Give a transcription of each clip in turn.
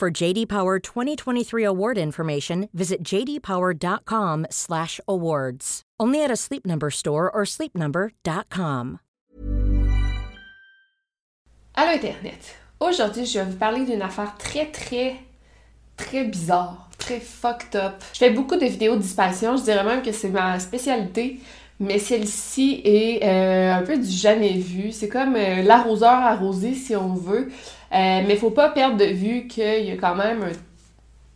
For JD Power 2023 award information, visit jdpower.com/awards. Only at a Sleep Number store or sleepnumber.com. Allô Internet. Aujourd'hui, je vais vous parler d'une affaire très très très bizarre, très fucked up. Je fais beaucoup de vidéos de disparition, je dirais même que c'est ma spécialité, mais celle-ci est euh, un peu du jamais vu. C'est comme euh, l'arroseur arrosé si on veut. Euh, mais faut pas perdre de vue qu'il y a quand même un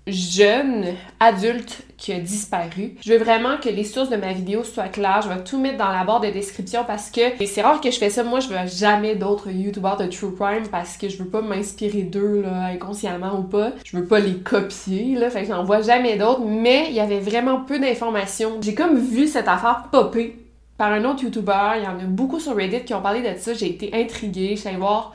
jeune adulte qui a disparu. Je veux vraiment que les sources de ma vidéo soient claires. Je vais tout mettre dans la barre de description parce que c'est rare que je fais ça. Moi, je veux jamais d'autres youtubeurs de true crime parce que je veux pas m'inspirer d'eux là, inconsciemment ou pas. Je veux pas les copier là, fait que j'en vois jamais d'autres. Mais il y avait vraiment peu d'informations. J'ai comme vu cette affaire popper par un autre youtubeur. Il y en a beaucoup sur Reddit qui ont parlé de ça. J'ai été intriguée. Je suis voir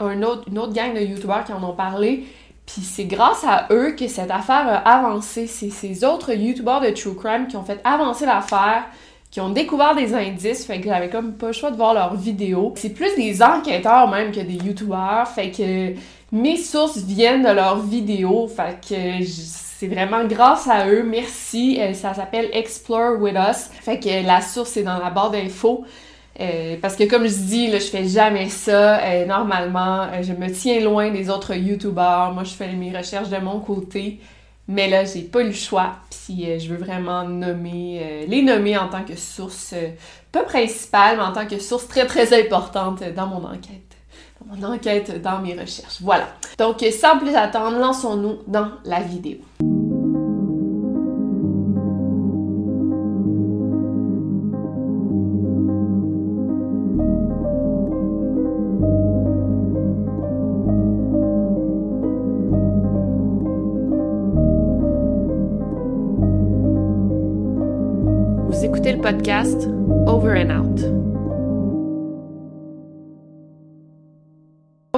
autre, une autre gang de youtubeurs qui en ont parlé. Puis c'est grâce à eux que cette affaire a avancé. C'est ces autres youtubeurs de True Crime qui ont fait avancer l'affaire, qui ont découvert des indices, fait que j'avais comme pas le choix de voir leurs vidéos. C'est plus des enquêteurs même que des youtubeurs, fait que mes sources viennent de leurs vidéos, fait que c'est vraiment grâce à eux. Merci. Euh, ça s'appelle Explore With Us. Fait que la source est dans la barre d'infos. Euh, parce que comme je dis, là, je fais jamais ça. Euh, normalement, euh, je me tiens loin des autres youtubeurs. Moi, je fais mes recherches de mon côté. Mais là, j'ai pas eu le choix. Puis je veux vraiment les nommer en tant que source, pas principale, mais en tant que source très très importante dans mon enquête. Dans mon enquête, dans mes recherches. Voilà. Donc, sans plus attendre, lançons-nous dans la vidéo. Podcast Over and Out.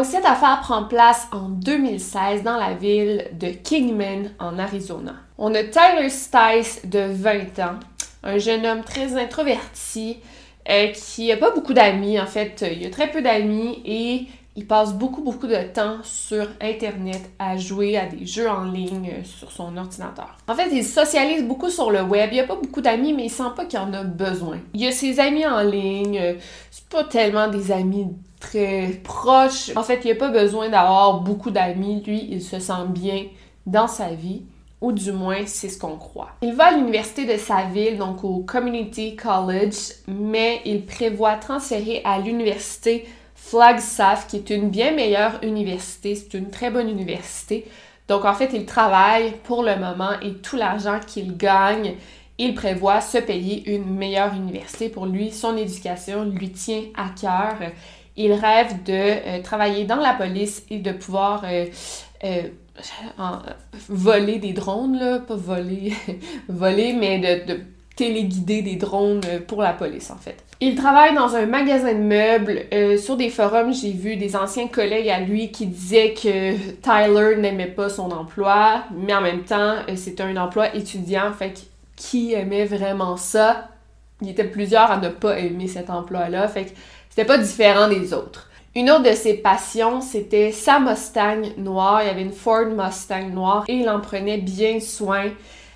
cette affaire prend place en 2016 dans la ville de Kingman, en Arizona. On a Tyler Stice de 20 ans, un jeune homme très introverti, euh, qui n'a pas beaucoup d'amis en fait. Il a très peu d'amis et il passe beaucoup, beaucoup de temps sur Internet à jouer à des jeux en ligne euh, sur son ordinateur. En fait, il socialise beaucoup sur le web. Il a pas beaucoup d'amis, mais il sent pas qu'il en a besoin. Il a ses amis en ligne. Euh, c'est pas tellement des amis très proches. En fait, il a pas besoin d'avoir beaucoup d'amis. Lui, il se sent bien dans sa vie ou du moins c'est ce qu'on croit. Il va à l'université de sa ville, donc au Community College, mais il prévoit transférer à l'université Flagstaff, qui est une bien meilleure université, c'est une très bonne université. Donc en fait, il travaille pour le moment et tout l'argent qu'il gagne, il prévoit se payer une meilleure université pour lui. Son éducation lui tient à cœur. Il rêve de euh, travailler dans la police et de pouvoir euh, euh, voler des drones, pas voler, voler, mais de téléguider des drones pour la police en fait. Il travaille dans un magasin de meubles. Euh, sur des forums, j'ai vu des anciens collègues à lui qui disaient que Tyler n'aimait pas son emploi, mais en même temps, euh, c'était un emploi étudiant, fait que qui aimait vraiment ça? Il était plusieurs à ne pas aimer cet emploi-là, fait que c'était pas différent des autres. Une autre de ses passions, c'était sa Mustang noire. Il y avait une Ford Mustang noire et il en prenait bien soin.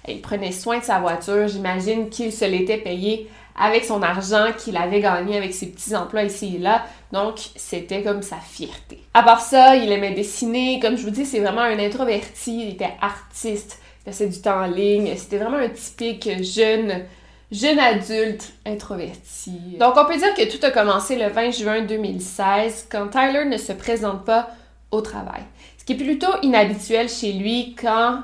Il prenait soin de sa voiture. J'imagine qu'il se l'était payé avec son argent qu'il avait gagné avec ses petits emplois ici et là. Donc, c'était comme sa fierté. À part ça, il aimait dessiner. Comme je vous dis, c'est vraiment un introverti. Il était artiste. Il passait du temps en ligne. C'était vraiment un typique jeune, jeune adulte introverti. Donc, on peut dire que tout a commencé le 20 juin 2016 quand Tyler ne se présente pas au travail. Ce qui est plutôt inhabituel chez lui quand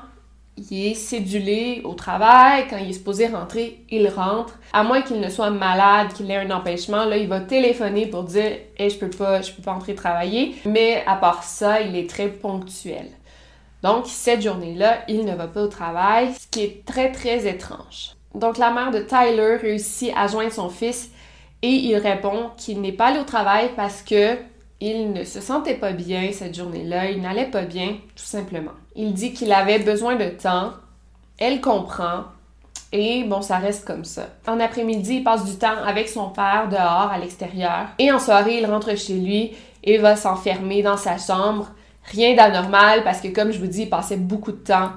il est cédulé au travail, quand il est supposé rentrer, il rentre. À moins qu'il ne soit malade, qu'il ait un empêchement, là, il va téléphoner pour dire hey, je peux pas, je peux pas entrer travailler. Mais à part ça, il est très ponctuel. Donc, cette journée-là, il ne va pas au travail, ce qui est très, très étrange. Donc, la mère de Tyler réussit à joindre son fils et il répond qu'il n'est pas allé au travail parce que il ne se sentait pas bien cette journée-là, il n'allait pas bien, tout simplement. Il dit qu'il avait besoin de temps, elle comprend, et bon, ça reste comme ça. En après-midi, il passe du temps avec son père dehors, à l'extérieur, et en soirée, il rentre chez lui et va s'enfermer dans sa chambre. Rien d'anormal parce que, comme je vous dis, il passait beaucoup de temps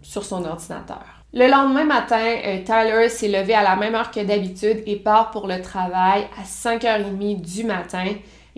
sur son ordinateur. Le lendemain matin, euh, Tyler s'est levé à la même heure que d'habitude et part pour le travail à 5h30 du matin.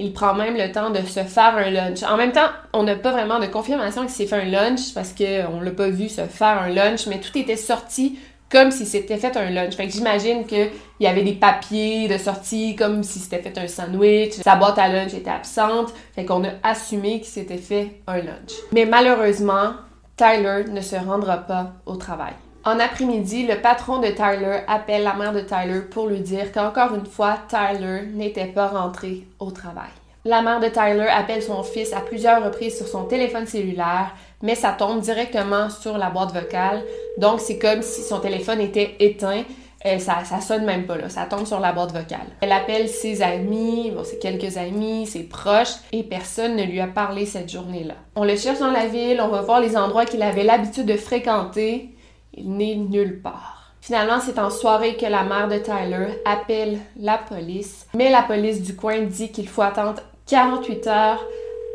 Il prend même le temps de se faire un lunch. En même temps, on n'a pas vraiment de confirmation qu'il s'est fait un lunch parce qu'on l'a pas vu se faire un lunch, mais tout était sorti comme si c'était fait un lunch. Fait que j'imagine qu'il y avait des papiers de sortie, comme si c'était fait un sandwich. Sa boîte à lunch était absente. Fait qu'on a assumé qu'il s'était fait un lunch. Mais malheureusement, Tyler ne se rendra pas au travail. En après-midi, le patron de Tyler appelle la mère de Tyler pour lui dire qu'encore une fois, Tyler n'était pas rentré au travail. La mère de Tyler appelle son fils à plusieurs reprises sur son téléphone cellulaire, mais ça tombe directement sur la boîte vocale. Donc, c'est comme si son téléphone était éteint. Euh, ça, ça sonne même pas là, ça tombe sur la boîte vocale. Elle appelle ses amis, bon, c'est quelques amis, ses proches, et personne ne lui a parlé cette journée-là. On le cherche dans la ville, on va voir les endroits qu'il avait l'habitude de fréquenter. Il n'est nulle part. Finalement, c'est en soirée que la mère de Tyler appelle la police, mais la police du coin dit qu'il faut attendre 48 heures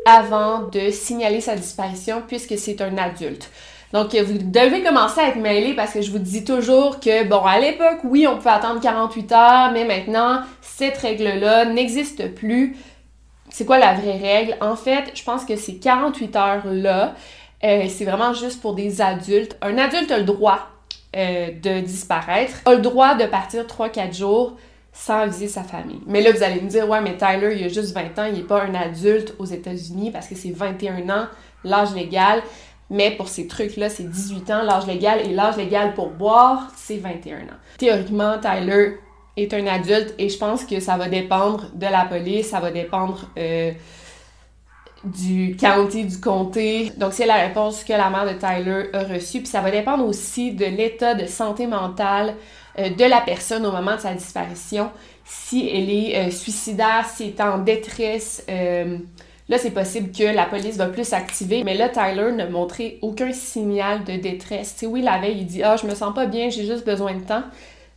avant de signaler sa disparition puisque c'est un adulte. Donc, vous devez commencer à être mêlé parce que je vous dis toujours que, bon, à l'époque, oui, on pouvait attendre 48 heures, mais maintenant, cette règle-là n'existe plus. C'est quoi la vraie règle? En fait, je pense que ces 48 heures-là, euh, c'est vraiment juste pour des adultes. Un adulte a le droit euh, de disparaître, a le droit de partir 3-4 jours sans aviser sa famille. Mais là, vous allez me dire, ouais, mais Tyler, il a juste 20 ans, il n'est pas un adulte aux États-Unis parce que c'est 21 ans, l'âge légal. Mais pour ces trucs-là, c'est 18 ans, l'âge légal, et l'âge légal pour boire, c'est 21 ans. Théoriquement, Tyler est un adulte et je pense que ça va dépendre de la police, ça va dépendre euh, du county, du comté. Donc, c'est la réponse que la mère de Tyler a reçue. Puis ça va dépendre aussi de l'état de santé mentale euh, de la personne au moment de sa disparition. Si elle est euh, suicidaire, si elle est en détresse, euh, là, c'est possible que la police va plus s'activer. Mais là, Tyler n'a montré aucun signal de détresse. Tu sais, oui, la veille, il dit « Ah, je me sens pas bien, j'ai juste besoin de temps. »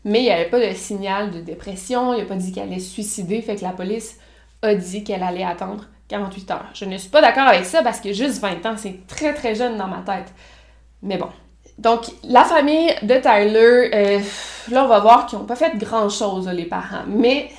Mais il n'y avait pas de signal de dépression, il n'a pas dit qu'elle allait se suicider, fait que la police a dit qu'elle allait attendre 48 heures. Je ne suis pas d'accord avec ça parce que juste 20 ans, c'est très très jeune dans ma tête. Mais bon, donc, la famille de Tyler, euh, là, on va voir qu'ils n'ont pas fait grand-chose, les parents. Mais,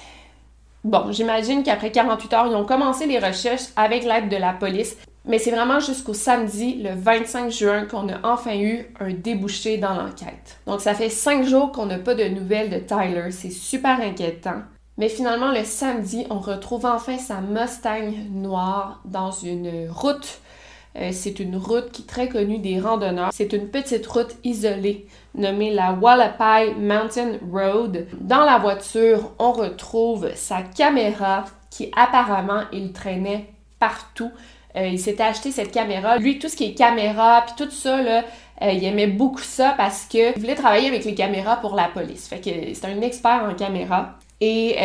bon, j'imagine qu'après 48 heures, ils ont commencé les recherches avec l'aide de la police. Mais c'est vraiment jusqu'au samedi, le 25 juin, qu'on a enfin eu un débouché dans l'enquête. Donc, ça fait cinq jours qu'on n'a pas de nouvelles de Tyler. C'est super inquiétant. Mais finalement, le samedi, on retrouve enfin sa Mustang noire dans une route euh, c'est une route qui est très connue des randonneurs. C'est une petite route isolée nommée la Wallapai Mountain Road. Dans la voiture, on retrouve sa caméra qui apparemment il traînait partout. Euh, il s'était acheté cette caméra. Lui, tout ce qui est caméra, puis tout ça, là, euh, il aimait beaucoup ça parce qu'il voulait travailler avec les caméras pour la police. Fait que c'est un expert en caméra. Et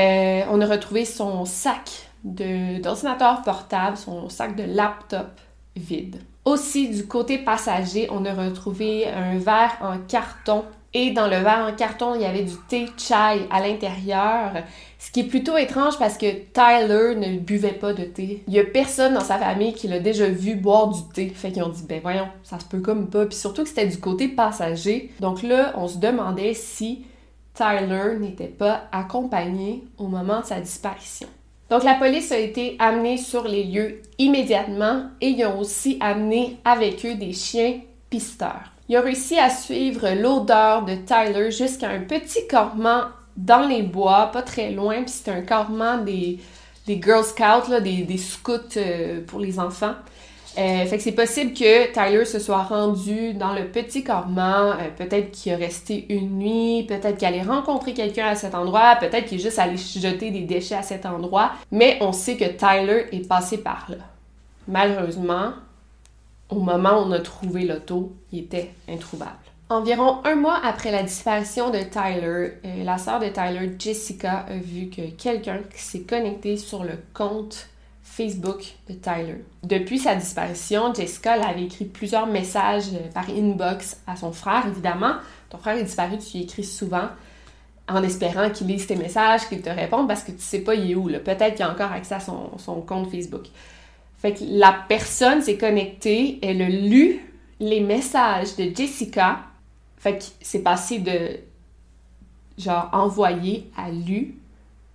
on a retrouvé son sac d'ordinateur portable, son sac de laptop vide. Aussi, du côté passager, on a retrouvé un verre en carton et dans le verre en carton, il y avait du thé chai à l'intérieur, ce qui est plutôt étrange parce que Tyler ne buvait pas de thé. Il y a personne dans sa famille qui l'a déjà vu boire du thé. Fait qu'ils ont dit, ben voyons, ça se peut comme pas. Puis surtout que c'était du côté passager. Donc là, on se demandait si Tyler n'était pas accompagné au moment de sa disparition. Donc la police a été amenée sur les lieux immédiatement et ils ont aussi amené avec eux des chiens pisteurs. Ils ont réussi à suivre l'odeur de Tyler jusqu'à un petit campement dans les bois, pas très loin, puis c'était un campement des, Girl Scouts, des, des scouts euh, pour les enfants. Euh, fait que c'est possible que Tyler se soit rendu dans le petit campement, euh, peut-être qu'il a resté une nuit, peut-être qu'il allait rencontrer quelqu'un à cet endroit, peut-être qu'il est juste allé jeter des déchets à cet endroit, mais on sait que Tyler est passé par là. Malheureusement, au moment où on a trouvé l'auto, il était introuvable. Environ un mois après la disparition de Tyler, euh, la sœur de Tyler, Jessica, a vu que quelqu'un s'est connecté sur le compte Facebook de Tyler. Depuis sa disparition, Jessica avait écrit plusieurs messages euh, par inbox à son frère, évidemment. Ton frère est disparu, tu lui écris souvent en espérant qu'il lise tes messages, qu'il te réponde parce que tu sais pas il est où. Peut-être qu'il a encore accès à son, compte Facebook. Fait que la personne s'est connectée, elle a lu les messages de Jessica. Fait que c'est passé de genre envoyé à lu,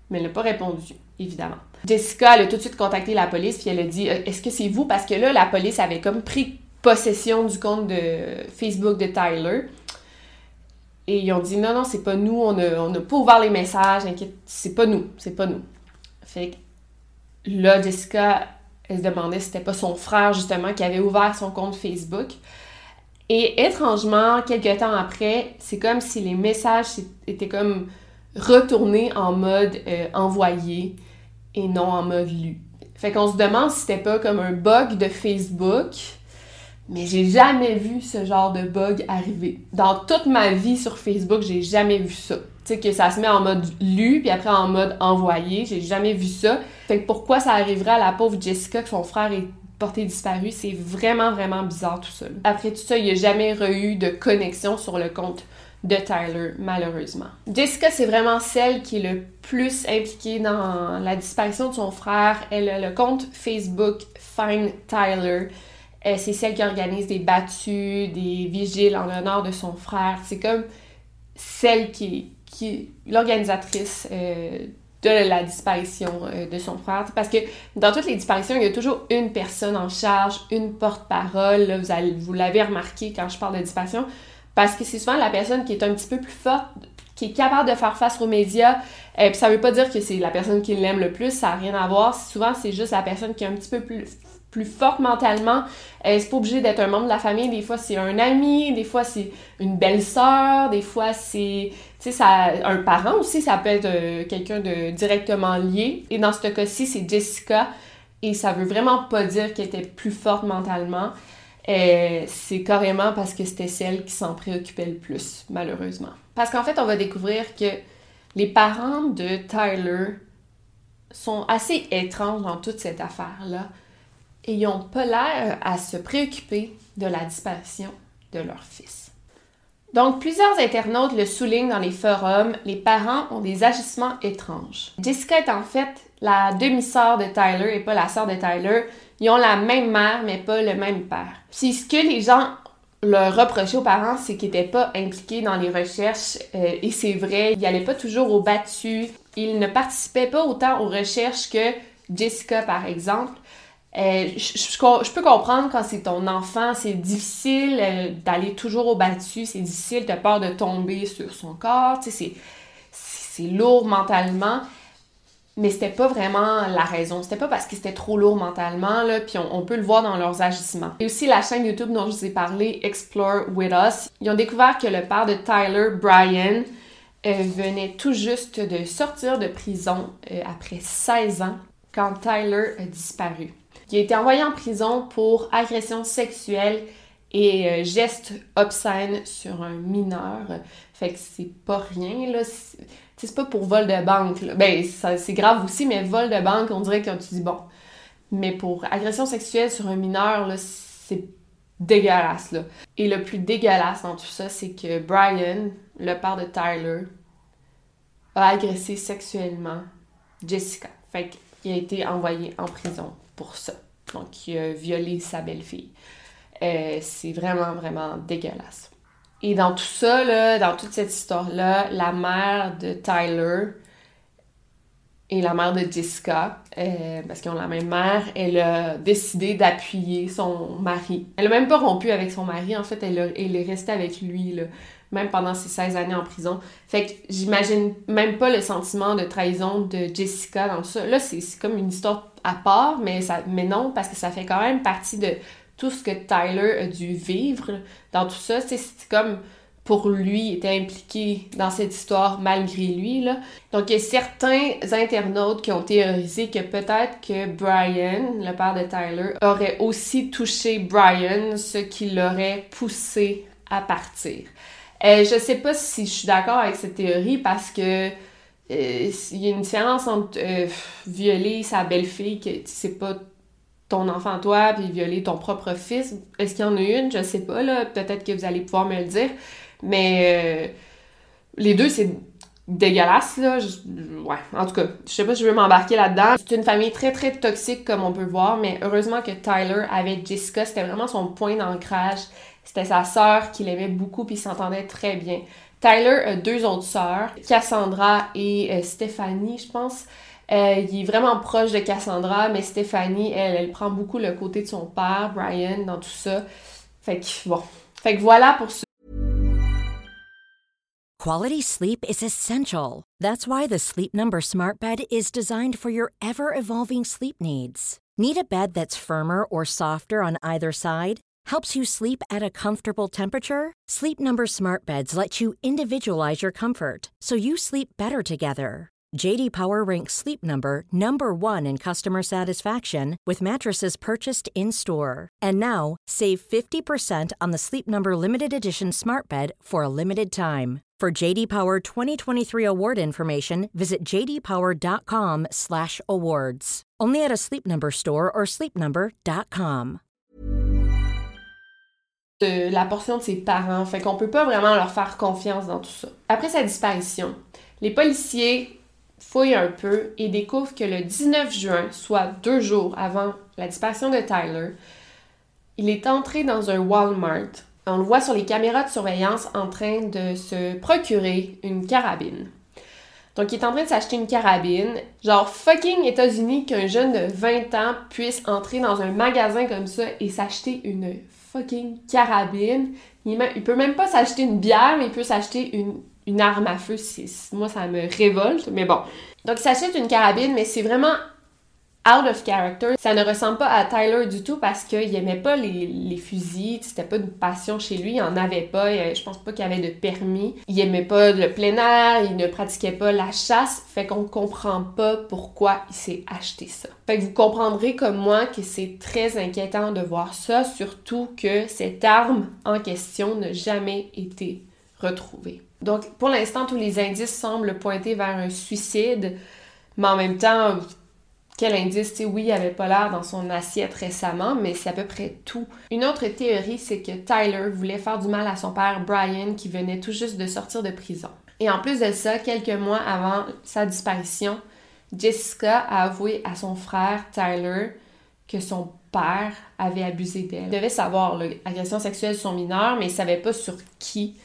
mais elle n'a pas répondu, évidemment. Jessica, a tout de suite contacté la police, puis elle a dit euh, Est-ce que c'est vous? Parce que là, la police avait comme pris possession du compte de Facebook de Tyler. Et ils ont dit non, non, c'est pas nous, on n'a pas ouvert les messages, c'est pas nous, c'est pas nous. Fait que là, Jessica, elle se demandait si c'était pas son frère, justement, qui avait ouvert son compte Facebook. Et étrangement, quelques temps après, c'est comme si les messages étaient comme retournés en mode euh, envoyé et non en mode lu. Fait qu'on se demande si c'était pas comme un bug de Facebook mais j'ai jamais vu ce genre de bug arriver. Dans toute ma vie sur Facebook, j'ai jamais vu ça. Tu sais, que ça se met en mode lu, puis après en mode envoyé. J'ai jamais vu ça. Fait que pourquoi ça arriverait à la pauvre Jessica que son frère est porté disparu, c'est vraiment, vraiment bizarre tout ça. Après tout ça, il n'y a jamais eu de connexion sur le compte de Tyler, malheureusement. Jessica, c'est vraiment celle qui est le plus impliquée dans la disparition de son frère. Elle a le compte Facebook Find Tyler. Euh, c'est celle qui organise des battues, des vigiles en l'honneur de son frère. C'est comme celle qui, qui est l'organisatrice euh, de la disparition euh, de son frère. Parce que dans toutes les disparitions, il y a toujours une personne en charge, une porte-parole. Vous, vous l'avez remarqué quand je parle de disparition. Parce que c'est souvent la personne qui est un petit peu plus forte, qui est capable de faire face aux médias. Et puis ça veut pas dire que c'est la personne qui l'aime le plus, ça n'a rien à voir. Souvent, c'est juste la personne qui est un petit peu plus plus forte mentalement. Euh, c'est pas obligé d'être un membre de la famille. Des fois, c'est un ami, des fois, c'est une belle-sœur, des fois, c'est tu sais, un parent aussi, ça peut être euh, quelqu'un de directement lié. Et dans ce cas-ci, c'est Jessica. Et ça veut vraiment pas dire qu'elle était plus forte mentalement. Euh, c'est carrément parce que c'était celle qui s'en préoccupait le plus, malheureusement. Parce qu'en fait, on va découvrir que les parents de Tyler sont assez étranges dans toute cette affaire-là et ils n'ont pas l'air à se préoccuper de la disparition de leur fils. Donc, plusieurs internautes le soulignent dans les forums, les parents ont des agissements étranges. Jessica est en fait la demi-sœur de Tyler et pas la sœur de Tyler. Ils ont la même mère, mais pas le même père. Puis ce que les gens leur reprochaient aux parents, c'est qu'ils n'étaient pas impliqués dans les recherches. Euh, et c'est vrai, ils n'allaient pas toujours au battu. Ils ne participaient pas autant aux recherches que Jessica, par exemple. Euh, je, peux comprendre quand c'est ton enfant, c'est difficile euh, d'aller toujours au battu, c'est difficile, as peur de tomber sur son corps, c'est lourd mentalement, mais c'était pas vraiment la raison. C'était pas parce que c'était trop lourd mentalement, là, puis on, peut le voir dans leurs agissements. Et aussi la chaîne YouTube dont je vous ai parlé, Explore With Us, ils ont découvert que le père de Tyler, Brian, euh, venait tout juste de sortir de prison après 16 ans quand Tyler a disparu qui a été envoyé en prison pour agression sexuelle et euh, gestes obscènes sur un mineur. Fait que c'est pas rien, là. C'est pas pour vol de banque, là. Ben, c'est grave aussi, mais vol de banque, on dirait quand tu dis bon. Mais pour agression sexuelle sur un mineur, là, c'est dégueulasse, là. Et le plus dégueulasse dans tout ça, c'est que Brian, le père de Tyler, a agressé sexuellement Jessica. Fait qu'il a été envoyé en prison pour ça. Donc, il a violé sa belle-fille. Euh, c'est vraiment, vraiment dégueulasse. Et dans tout ça, là, dans toute cette histoire-là, la mère de Tyler et la mère de Jessica, euh, parce qu'ils ont la même mère, elle a décidé d'appuyer son mari. Elle a même pas rompu avec son mari, en fait, elle, elle est restée avec lui, là, même pendant ses 16 années en prison. Fait que j'imagine même pas le sentiment de trahison de Jessica dans ça. Là, c'est comme une histoire à part, mais, ça, mais non, parce que ça fait quand même partie de tout ce que Tyler a dû vivre dans tout ça. C'est comme pour lui, était impliqué dans cette histoire malgré lui. Là. Donc, il y a certains internautes qui ont théorisé que peut-être que Brian, le père de Tyler, aurait aussi touché Brian, ce qui l'aurait poussé à partir. Euh, je sais pas si je suis d'accord avec cette théorie parce que euh, il y a une différence entre euh, violer sa belle-fille, que c'est pas ton enfant toi, puis violer ton propre fils. Est-ce qu'il y en a une? Je sais pas, là. Peut-être que vous allez pouvoir me le dire. Mais euh, les deux, c'est dégueulasse, là. ouais, en tout cas, je sais pas si je veux m'embarquer là-dedans. C'est une famille très, très toxique, comme on peut voir, mais heureusement que Tyler avait Jessica, c'était vraiment son point d'ancrage. C'était sa sœur qu'il aimait beaucoup, puis ils s'entendaient très bien. Tyler a deux autres sœurs, Cassandra et euh, Stéphanie, je pense. Euh, il est vraiment proche de Cassandra, mais Stéphanie, elle, elle prend beaucoup le côté de son père, Brian, dans tout ça. Fait que, bon. Fait que voilà pour ce. Quality sleep is essential. That's why the Sleep Number Smart Bed is designed for your ever evolving sleep needs. Need a bed that's firmer or softer on either side? Helps you sleep at a comfortable temperature? Sleep Number Smart Beds let you individualize your comfort so you sleep better together. JD Power ranks Sleep Number number 1 in customer satisfaction with mattresses purchased in-store. And now, save 50% on the Sleep Number limited edition Smart Bed for a limited time. For JD Power 2023 award information, visit jdpower.com/awards. Only at a Sleep Number store or sleepnumber.com. La portion de ses parents, fait qu'on peut pas vraiment leur faire confiance dans tout ça. Après sa disparition, les policiers fouille un peu et découvre que le 19 juin, soit deux jours avant la disparition de Tyler, il est entré dans un Walmart. On le voit sur les caméras de surveillance en train de se procurer une carabine. Donc, il est en train de s'acheter une carabine. Genre, fucking États-Unis qu'un jeune de 20 ans puisse entrer dans un magasin comme ça et s'acheter une fucking carabine. Il, peut même pas s'acheter une bière, mais il peut s'acheter une une arme à feu, moi ça me révolte, mais bon. Donc il s'achète une carabine, mais c'est vraiment out of character. Ça ne ressemble pas à Tyler du tout parce qu'il aimait pas les, fusils, c'était pas une passion chez lui, il en avait pas, je pense pas qu'il avait de permis. Il aimait pas le plein air, il ne pratiquait pas la chasse, fait qu'on comprend pas pourquoi il s'est acheté ça. Fait que vous comprendrez comme moi que c'est très inquiétant de voir ça, surtout que cette arme en question n'a jamais été retrouvée. Donc, pour l'instant, tous les indices semblent pointer vers un suicide, mais en même temps, quel indice, tu oui, il avait pas l'air dans son assiette récemment, mais c'est à peu près tout. Une autre théorie, c'est que Tyler voulait faire du mal à son père Brian, qui venait tout juste de sortir de prison. Et en plus de ça, quelques mois avant sa disparition, Jessica a avoué à son frère Tyler que son père avait abusé d'elle. Il devait savoir l'agression sexuelle sur mineur, mais il savait pas sur qui.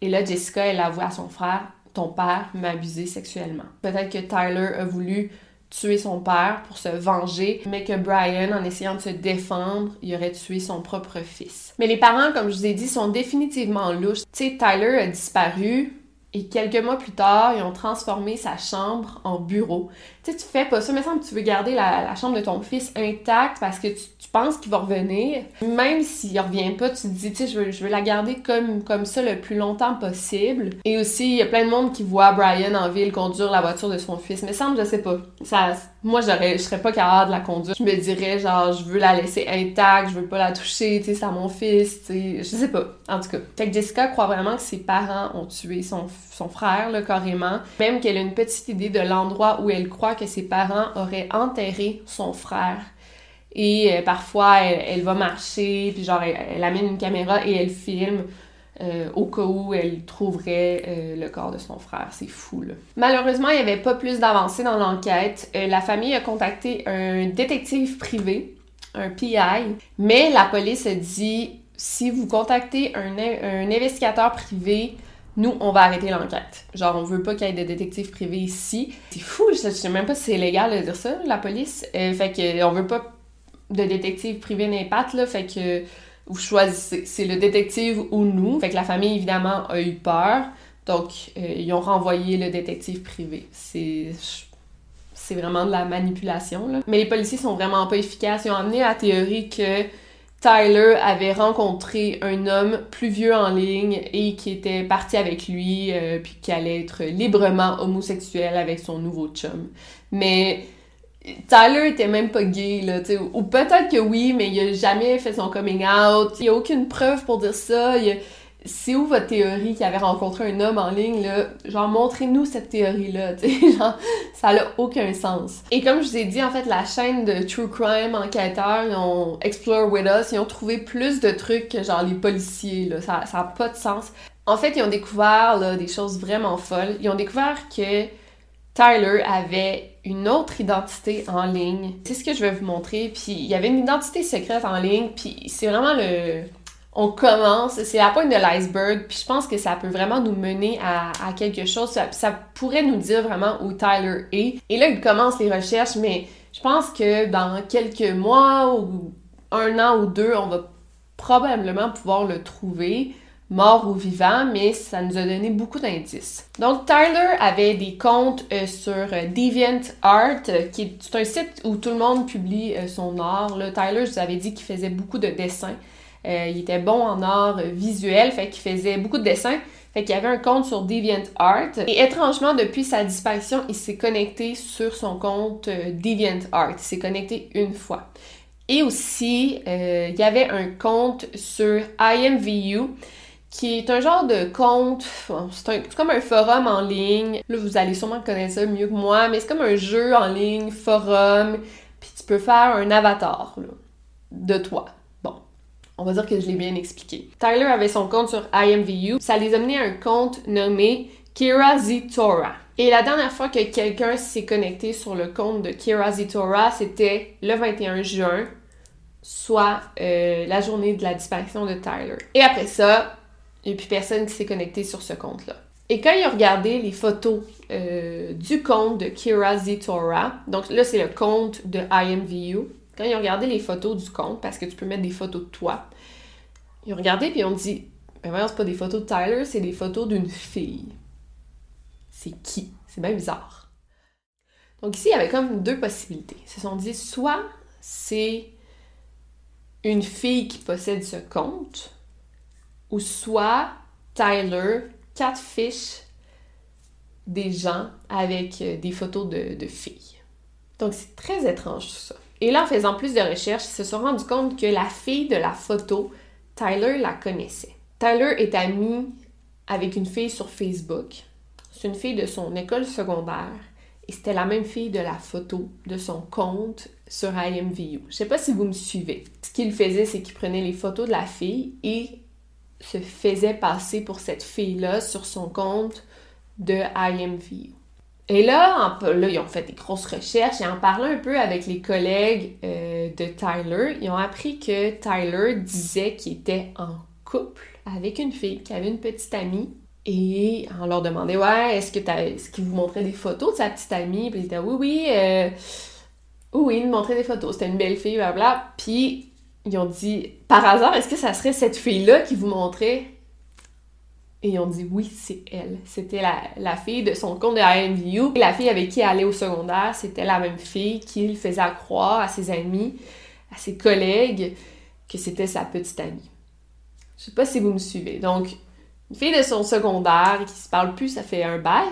Et là, Jessica, elle avoue à son frère Ton père m'a abusé sexuellement. Peut-être que Tyler a voulu tuer son père pour se venger, mais que Brian, en essayant de se défendre, il aurait tué son propre fils. Mais les parents, comme je vous ai dit, sont définitivement louches. Tu sais, Tyler a disparu, et quelques mois plus tard, ils ont transformé sa chambre en bureau. Tu sais, tu fais pas ça, mais semble que tu veux garder la, chambre de ton fils intacte parce que tu, penses qu'il va revenir. Même s'il revient pas, tu te dis, tu sais, je veux, je veux la garder comme, comme ça le plus longtemps possible. Et aussi, il y a plein de monde qui voit Brian en ville conduire la voiture de son fils. Mais semble, je sais pas. Ça, moi, j'aurais, je serais pas capable de la conduire. Je me dirais, genre, je veux la laisser intacte, je veux pas la toucher, tu sais, c'est à mon fils, tu sais, je sais pas. En tout cas. Fait que Jessica croit vraiment que ses parents ont tué son, son frère, là, carrément. Même qu'elle a une petite idée de l'endroit où elle croit que ses parents auraient enterré son frère. Et euh, parfois, elle, va marcher, puis genre, elle, amène une caméra et elle filme. Euh, au cas où elle trouverait euh, le corps de son frère. C'est fou, là. Malheureusement, il n'y avait pas plus d'avancée dans l'enquête. la famille a contacté un détective privé, un PI, mais la police a dit si vous contactez un, un investigateur privé, nous, on va arrêter l'enquête. Genre, on veut pas qu'il y ait de détective privé ici. C'est fou, je sais même pas si c'est légal de dire ça, la police. Euh, fait que on veut pas de détective privé n'impact, là. Fait que vous choisissez, c'est le détective ou nous. Fait que la famille, évidemment, a eu peur. Donc, euh, ils ont renvoyé le détective privé. C'est... C'est vraiment de la manipulation, là. Mais les policiers sont vraiment pas efficaces. Ils ont amené la théorie que Tyler avait rencontré un homme plus vieux en ligne et qui était parti avec lui, euh, puis qui allait être librement homosexuel avec son nouveau chum. Mais Tyler était même pas gay, là, tu. Ou peut-être que oui, mais il a jamais fait son coming out. Il y a aucune preuve pour dire ça. Il c'est où votre théorie qu'il avait rencontré un homme en ligne, là? Genre, montrez-nous cette théorie-là, tu genre, ça n'a aucun sens. Et comme je vous ai dit, en fait, la chaîne de True Crime Enquêteurs, ils ont Explore With Us, ils ont trouvé plus de trucs que genre les policiers, là, ça n'a pas de sens. En fait, ils ont découvert, là, des choses vraiment folles. Ils ont découvert que Tyler avait une autre identité en ligne. C'est ce que je vais vous montrer. Puis il y avait une identité secrète en ligne, puis c'est vraiment le on commence, c'est la pointe de l'iceberg, puis je pense que ça peut vraiment nous mener à, quelque chose, ça, ça, pourrait nous dire vraiment où Tyler est. Et là, il commence les recherches, mais je pense que dans quelques mois ou un an ou deux, on va probablement pouvoir le trouver mort ou vivant, mais ça nous a donné beaucoup d'indices. Donc Tyler avait des comptes euh, sur euh, DeviantArt, euh, qui est, un site où tout le monde publie son art. Là, Tyler, je vous avais dit qu'il faisait beaucoup de dessins. Euh, il était bon en art visuel, fait qu'il faisait beaucoup de dessins. Fait qu'il avait un compte sur DeviantArt. Et étrangement, depuis sa disparition, il s'est connecté sur son compte euh, DeviantArt. Il s'est connecté une fois. Et aussi, euh, il y avait un compte sur IMVU, qui est un genre de compte, c'est comme un forum en ligne. Là, vous allez sûrement connaître ça mieux que moi, mais c'est comme un jeu en ligne, forum, puis tu peux faire un avatar de toi. On va dire que je l'ai bien expliqué. Tyler avait son compte sur IMVU. Ça les a à un compte nommé Kira Zitora. Et la dernière fois que quelqu'un s'est connecté sur le compte de Kira Zitora, c'était le 21 juin, soit euh, la journée de la disparition de Tyler. Et après ça, il n'y a plus personne qui s'est connecté sur ce compte-là. Et quand il a regardé les photos euh, du compte de Kira Zitora, donc là c'est le compte de IMVU, quand ils ont regardé les photos du compte, parce que tu peux mettre des photos de toi, ils ont regardé puis ils ont dit Ben voyons, c'est pas des photos de Tyler, c'est des photos d'une fille. C'est qui? C'est bien bizarre. Donc ici, il y avait comme deux possibilités. Ils se sont dit soit c'est une fille qui possède ce compte, ou soit Tyler fiches des gens avec euh, des photos de, de filles. Donc c'est très étrange tout ça. Et là, en faisant plus de recherches, ils se sont rendus compte que la fille de la photo, Tyler la connaissait. Tyler est ami avec une fille sur Facebook. C'est une fille de son école secondaire. Et c'était la même fille de la photo de son compte sur IMVU. Je sais pas si vous me suivez. Ce qu'il faisait, c'est qu'il prenait les photos de la fille et se faisait passer pour cette fille-là sur son compte de IMVU. Et là, là, ils ont fait des grosses recherches et en parlant un peu avec les collègues euh, de Tyler, ils ont appris que Tyler disait qu'il était en couple avec une fille qui avait une petite amie. Et on leur demandait Ouais, est-ce que est-ce qu'il vous montrait des photos de sa petite amie? Puis il était Oui, oui, euh, oui, il me montrait des photos. C'était une belle fille, bla. Puis ils ont dit Par hasard, est-ce que ça serait cette fille-là qui vous montrait? Et ils ont dit oui, c'est elle. C'était la, fille de son compte de IMVU. Et la fille avec qui elle allait au secondaire, c'était la même fille qui faisait croire à ses amis, à ses collègues, que c'était sa petite amie. Je sais pas si vous me suivez. Donc, une fille de son secondaire qui se parle plus, ça fait un bail.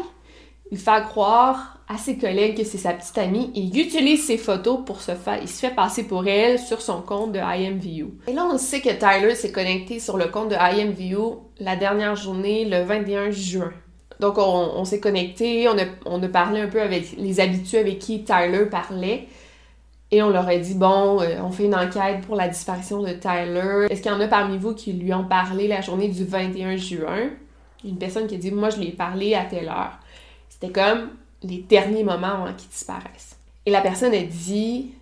Il fait croire à ses collègues que c'est sa petite amie et il utilise ses photos pour se faire, il se fait passer pour elle sur son compte de IMVU. Et là, on sait que Tyler s'est connecté sur le compte de IMVU la dernière journée, le 21 juin. Donc, on, s'est connecté, on a, on a, parlé un peu avec les habitués avec qui Tyler parlait. Et on leur a dit, bon, euh, on fait une enquête pour la disparition de Tyler. Est-ce qu'il y en a parmi vous qui lui ont parlé la journée du 21 juin? Une personne qui a dit, moi, je lui ai parlé à telle heure. C'était comme, les derniers moments avant qu'ils disparaissent. Et la personne a dit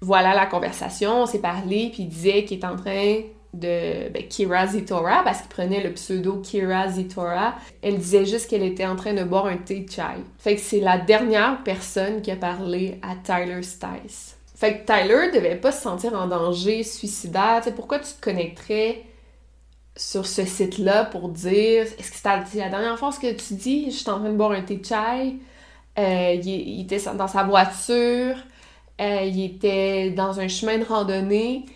voilà la conversation, on s'est parlé, puis il disait qu'il est en train de ben, Kira Zitora, parce qu'il prenait le pseudo Kira Zitora. Elle disait juste qu'elle était en train de boire un thé chai. Fait que c'est la dernière personne qui a parlé à Tyler Stice. Fait que Tyler devait pas se sentir en danger, suicidaire. Tu sais, pourquoi tu te connecterais sur ce site-là pour dire est-ce que c'était la dernière fois ce que tu dis? Je suis en train de boire un thé de chai euh, il, était dans sa voiture euh, il était dans un chemin de randonnée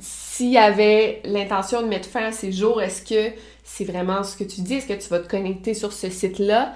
s'il avait l'intention de mettre fin à ses jours, est-ce que c'est vraiment ce que tu dis? Est-ce que tu vas te connecter sur ce site-là?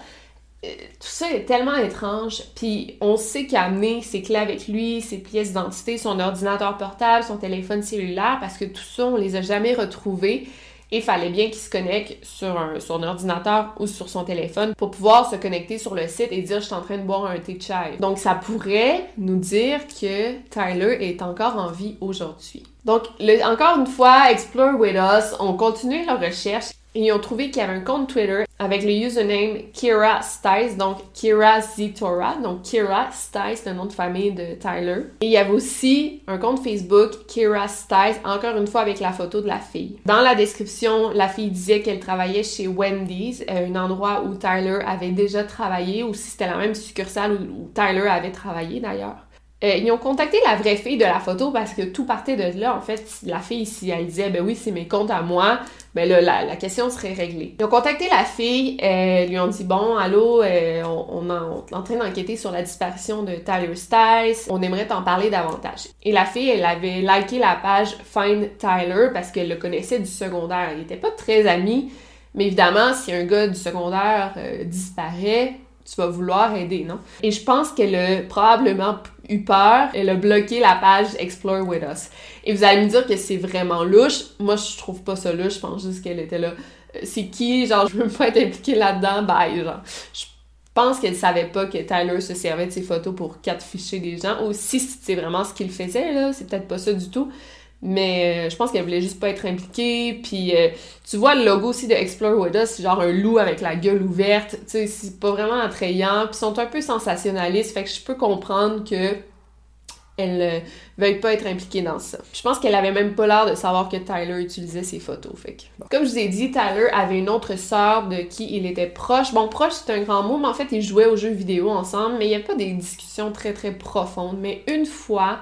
Euh, tout ça est tellement étrange. Puis on sait qu'il a amené ses clés avec lui, ses pièces d'identité, son ordinateur portable, son téléphone cellulaire, parce que tout ça, on les a jamais retrouvés. Et il fallait bien qu'il se connecte sur son ordinateur ou sur son téléphone pour pouvoir se connecter sur le site et dire je suis en train de boire un thé de chai. Donc ça pourrait nous dire que Tyler est encore en vie aujourd'hui. Donc encore une fois, Explore With Us, on continue leur recherche ils ont trouvé qu'il y avait un compte Twitter avec le username Kira Stice, donc Kira Zitora, donc Kira Stice, le nom de famille de Tyler. Et il y avait aussi un compte Facebook Kira Stice, encore une fois avec la photo de la fille. Dans la description, la fille disait qu'elle travaillait chez Wendy's, euh, un endroit où Tyler avait déjà travaillé, ou si c'était la même succursale où Tyler avait travaillé d'ailleurs. Euh, ils ont contacté la vraie fille de la photo parce que tout partait de là. En fait, la fille, si elle disait, ben oui, c'est mes comptes à moi, ben là, la, question serait réglée. Ils ont contacté la fille, euh, lui ont dit, bon, allô, euh, on, est en train d'enquêter sur la disparition de Tyler Stice, on aimerait t'en parler davantage. Et la fille, elle avait liké la page Find Tyler parce qu'elle le connaissait du secondaire. Il était pas très ami, mais évidemment, si un gars du secondaire disparaît, tu vas vouloir aider, non? Et je pense qu'elle a probablement eu peur, elle a bloqué la page Explore With Us. Et vous allez me dire que c'est vraiment louche. Moi, je trouve pas ça louche, je pense juste qu'elle était là. Euh, c'est qui? Genre, je veux pas être impliquée là-dedans, bye, genre. Je pense qu'elle savait pas que Tyler se servait de ses photos pour catficher des gens. Ou si c'est vraiment ce qu'il faisait, là, c'est peut-être pas ça du tout. Mais euh, je pense qu'elle voulait juste pas être impliquée. Puis euh, tu vois le logo aussi de Explore With Us, c'est genre un loup avec la gueule ouverte. Tu sais, c'est pas vraiment attrayant. Puis ils sont un peu sensationnalistes. Fait que je peux comprendre que elle euh, veuille pas être impliquée dans ça. Je pense qu'elle avait même pas l'air de savoir que Tyler utilisait ses photos. Fait que, Comme je vous ai dit, Tyler avait une autre sœur de qui il était proche. Bon, proche c'est un grand mot, mais en fait ils jouaient aux jeux vidéo ensemble, mais il n'y a pas des discussions très très profondes. Mais une fois,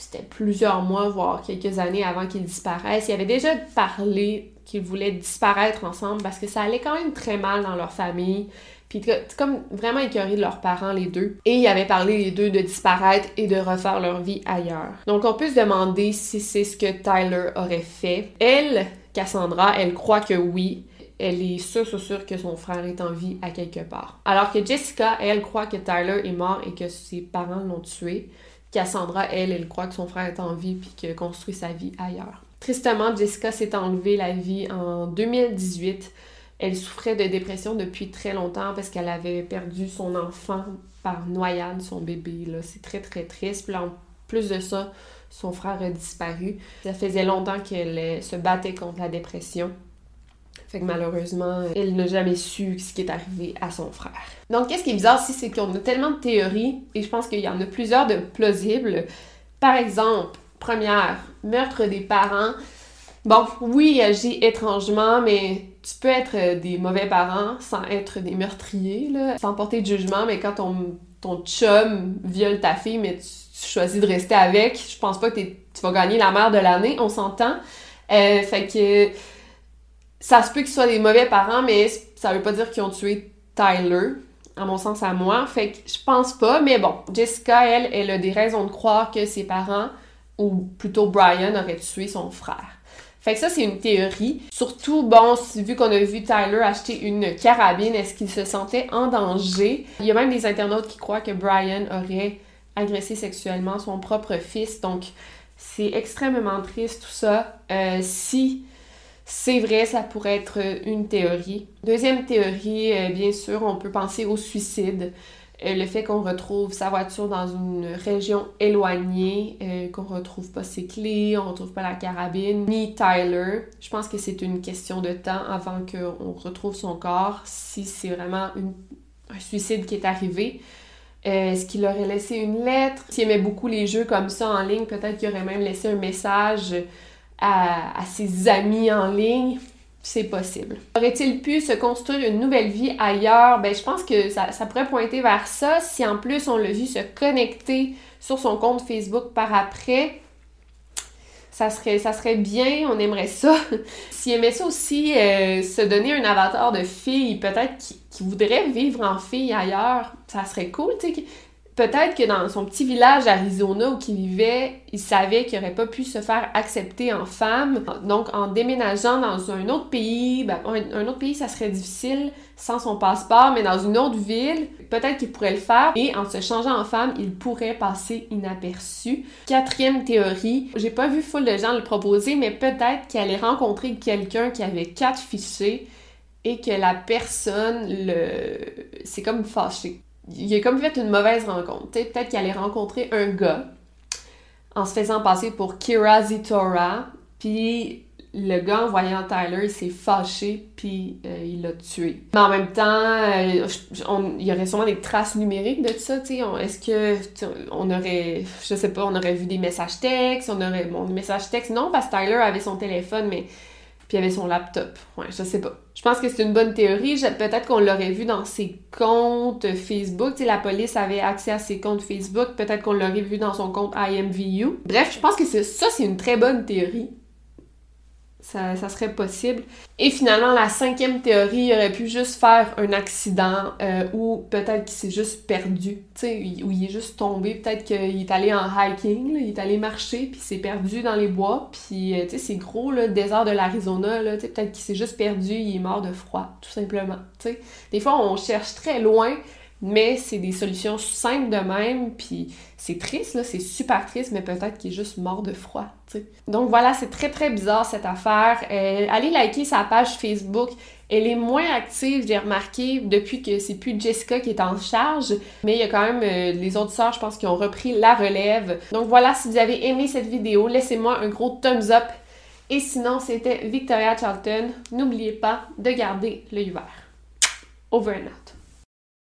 c'était plusieurs mois, voire quelques années avant qu'ils disparaissent. Ils avaient déjà parlé qu'ils voulaient disparaître ensemble parce que ça allait quand même très mal dans leur famille. Puis comme vraiment écœurés de leurs parents, les deux. Et ils avaient parlé, les deux, de disparaître et de refaire leur vie ailleurs. Donc on peut se demander si c'est ce que Tyler aurait fait. Elle, Cassandra, elle croit que oui. Elle est sûre, sûre, sûre que son frère est en vie à quelque part. Alors que Jessica, elle croit que Tyler est mort et que ses parents l'ont tué. Cassandra, elle, elle croit que son frère est en vie puis qu'il construit sa vie ailleurs. Tristement, Jessica s'est enlevée la vie en 2018. Elle souffrait de dépression depuis très longtemps parce qu'elle avait perdu son enfant par noyade, son bébé. C'est très très triste. Puis en plus de ça, son frère a disparu. Ça faisait longtemps qu'elle se battait contre la dépression. Fait que malheureusement, elle n'a jamais su ce qui est arrivé à son frère. Donc, qu'est-ce qui est bizarre ici, c'est qu'on a tellement de théories, et je pense qu'il y en a plusieurs de plausibles. Par exemple, première, meurtre des parents. Bon, oui, il agit étrangement, mais tu peux être des mauvais parents sans être des meurtriers, là, sans porter de jugement, mais quand ton, ton chum viole ta fille, mais tu, choisis de rester avec, je pense pas que tu vas gagner la mère de l'année, on s'entend. Euh, fait que ça se peut qu'ils soient des mauvais parents, mais ça veut pas dire qu'ils ont tué Tyler, à mon sens à moi. Fait que je pense pas, mais bon, Jessica, elle, elle a des raisons de croire que ses parents, ou plutôt Brian, auraient tué son frère. Fait que ça, c'est une théorie. Surtout, bon, vu qu'on a vu Tyler acheter une carabine, est-ce qu'il se sentait en danger? Il y a même des internautes qui croient que Brian aurait agressé sexuellement son propre fils. Donc, c'est extrêmement triste tout ça. Euh, si c'est vrai, ça pourrait être une théorie. Deuxième théorie, euh, bien sûr, on peut penser au suicide. Euh, le fait qu'on retrouve sa voiture dans une région éloignée, euh, qu'on retrouve pas ses clés, on retrouve pas la carabine, ni Tyler. Je pense que c'est une question de temps avant qu'on retrouve son corps, si c'est vraiment un suicide qui est arrivé. Est-ce qu'il aurait laissé une lettre? S'il aimait beaucoup les jeux comme ça en ligne, peut-être qu'il aurait même laissé un message à, ses amis en ligne, c'est possible. Aurait-il pu se construire une nouvelle vie ailleurs? Ben, je pense que ça, pourrait pointer vers ça. Si en plus on l'a vu se connecter sur son compte Facebook par après, ça serait, ça serait bien, on aimerait ça. S'il aimait ça aussi, euh, se donner un avatar de fille, peut-être qui, voudrait vivre en fille ailleurs, ça serait cool, tu sais peut-être que dans son petit village d'Arizona où il vivait, il savait qu'il n'aurait pas pu se faire accepter en femme. Donc, en déménageant dans un autre pays, ben, un, autre pays, ça serait difficile sans son passeport, mais dans une autre ville, peut-être qu'il pourrait le faire. Et en se changeant en femme, il pourrait passer inaperçu. Quatrième théorie, j'ai pas vu full de gens le proposer, mais peut-être qu'il allait rencontrer quelqu'un qui avait quatre fichiers et que la personne le c'est comme fâché il a comme fait une mauvaise rencontre. Peut-être qu'il allait rencontrer un gars en se faisant passer pour Kira Zitora, puis le gars en voyant Tyler, il s'est fâché, puis euh, il l'a tué. Mais en même temps, euh, il y aurait sûrement des traces numériques de ça, tu sais. Est-ce que on aurait, je sais pas, on aurait vu des messages textes, on aurait, bon, des messages textes, non, parce que Tyler avait son téléphone, mais puis il avait son laptop. Ouais, je sais pas. Je pense que c'est une bonne théorie. Peut-être qu'on l'aurait vu dans ses comptes Facebook. Tu la police avait accès à ses comptes Facebook. Peut-être qu'on l'aurait vu dans son compte IMVU. Bref, je pense que ça, c'est une très bonne théorie ça, serait possible. Et finalement, la cinquième théorie, il aurait pu juste faire un accident euh, ou peut-être qu'il s'est juste perdu, tu sais, ou il est juste tombé. Peut-être qu'il est allé en hiking, il est allé marcher, puis s'est perdu dans les bois, puis euh, tu sais, c'est gros, le désert de l'Arizona, là, tu peut-être qu'il s'est juste perdu, il est mort de froid, tout simplement, tu sais. Des fois, on cherche très loin, mais c'est des solutions simples de même, puis c'est triste, là, c'est super triste, mais peut-être qu'il est juste mort de froid. Donc voilà, c'est très très bizarre cette affaire. Euh, allez liker sa page Facebook. Elle est moins active, j'ai remarqué, depuis que c'est plus Jessica qui est en charge, mais il y a quand même euh, les autres sœurs, je pense, qui ont repris la relève. Donc voilà, si vous avez aimé cette vidéo, laissez-moi un gros thumbs up. Et sinon, c'était Victoria Charlton. N'oubliez pas de garder l'œil vert. Over and out.